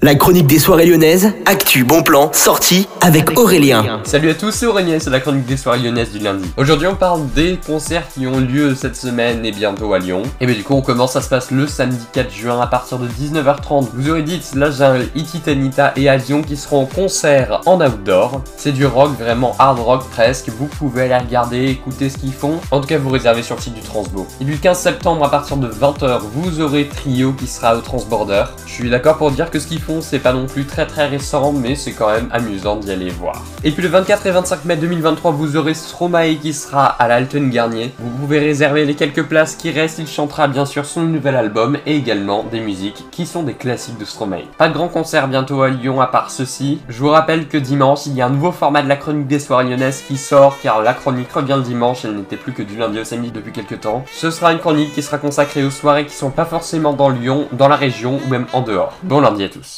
La chronique des soirées lyonnaises, actu, bon plan, sortie avec Aurélien. Salut à tous, c'est Aurélien, c'est la chronique des soirées lyonnaises du lundi. Aujourd'hui on parle des concerts qui ont lieu cette semaine et bientôt à Lyon. Et bien du coup on commence, ça se passe le samedi 4 juin à partir de 19h30. Vous aurez dit là j'ai Ititanita et Azion qui seront en concert en outdoor. C'est du rock, vraiment hard rock presque. Vous pouvez aller regarder, écouter ce qu'ils font. En tout cas vous réservez sur le site du Transbo. Et le 15 septembre à partir de 20h, vous aurez Trio qui sera au Transborder. Je suis d'accord pour dire que ce qu'ils font c'est pas non plus très très récent, mais c'est quand même amusant d'y aller voir. Et puis le 24 et 25 mai 2023, vous aurez Stromae qui sera à l'Alten Garnier. Vous pouvez réserver les quelques places qui restent, il chantera bien sûr son nouvel album et également des musiques qui sont des classiques de Stromae. Pas de grand concert bientôt à Lyon à part ceci. Je vous rappelle que dimanche, il y a un nouveau format de la chronique des soirées lyonnaises qui sort car la chronique revient le dimanche, elle n'était plus que du lundi au samedi depuis quelques temps. Ce sera une chronique qui sera consacrée aux soirées qui sont pas forcément dans Lyon, dans la région ou même en dehors. Bon lundi à tous.